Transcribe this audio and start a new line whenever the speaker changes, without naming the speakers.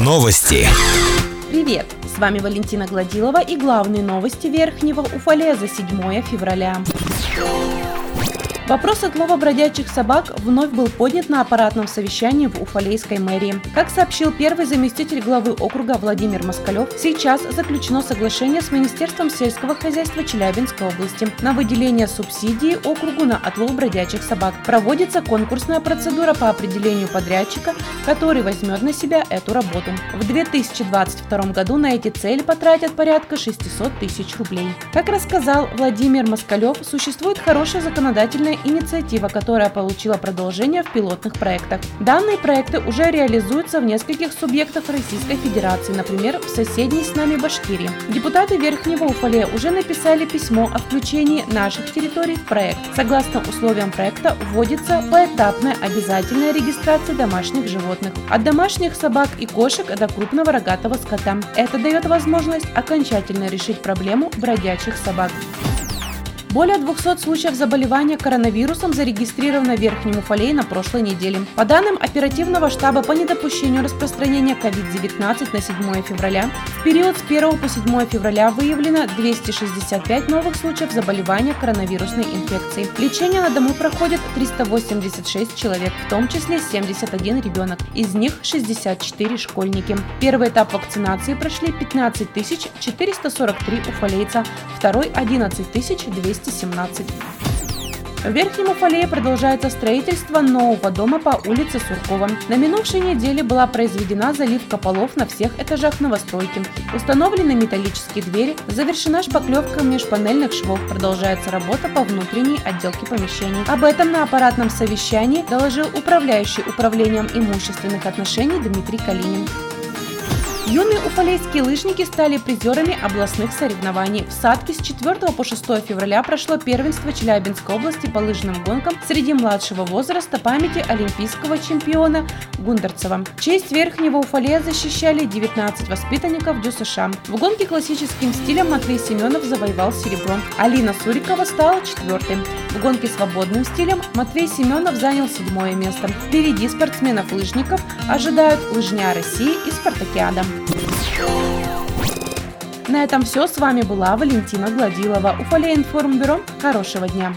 Новости.
Привет! С вами Валентина Гладилова и главные новости Верхнего Уфале за 7 февраля. Вопрос отлова бродячих собак вновь был поднят на аппаратном совещании в Уфалейской мэрии. Как сообщил первый заместитель главы округа Владимир Москалев, сейчас заключено соглашение с Министерством сельского хозяйства Челябинской области на выделение субсидии округу на отлов бродячих собак. Проводится конкурсная процедура по определению подрядчика, который возьмет на себя эту работу. В 2022 году на эти цели потратят порядка 600 тысяч рублей. Как рассказал Владимир Москалев, существует хорошая законодательная инициатива, которая получила продолжение в пилотных проектах. Данные проекты уже реализуются в нескольких субъектах Российской Федерации, например, в соседней с нами Башкирии. Депутаты Верхнего Уфалея уже написали письмо о включении наших территорий в проект. Согласно условиям проекта вводится поэтапная обязательная регистрация домашних животных. От домашних собак и кошек до крупного рогатого скота. Это дает возможность окончательно решить проблему бродячих собак. Более 200 случаев заболевания коронавирусом зарегистрировано в Верхнем Уфалее на прошлой неделе. По данным оперативного штаба по недопущению распространения COVID-19 на 7 февраля, в период с 1 по 7 февраля выявлено 265 новых случаев заболевания коронавирусной инфекцией. Лечение на дому проходит 386 человек, в том числе 71 ребенок. Из них 64 школьники. Первый этап вакцинации прошли 15 443 уфалейца, второй 11 200 217. В Верхнем Уфалее продолжается строительство нового дома по улице Суркова. На минувшей неделе была произведена заливка полов на всех этажах новостройки. Установлены металлические двери, завершена шпаклевка межпанельных швов, продолжается работа по внутренней отделке помещений. Об этом на аппаратном совещании доложил управляющий управлением имущественных отношений Дмитрий Калинин. Юные уфалейские лыжники стали призерами областных соревнований. В Садке с 4 по 6 февраля прошло первенство Челябинской области по лыжным гонкам среди младшего возраста памяти олимпийского чемпиона Гундарцева. Честь Верхнего Уфалея защищали 19 воспитанников ДЮСШ. В гонке классическим стилем Матвей Семенов завоевал серебро. Алина Сурикова стала четвертым. В гонке свободным стилем Матвей Семенов занял седьмое место. Впереди спортсменов-лыжников ожидают лыжня России и спартакиада. На этом все. С вами была Валентина Гладилова. Уфалей информбюро. Хорошего дня.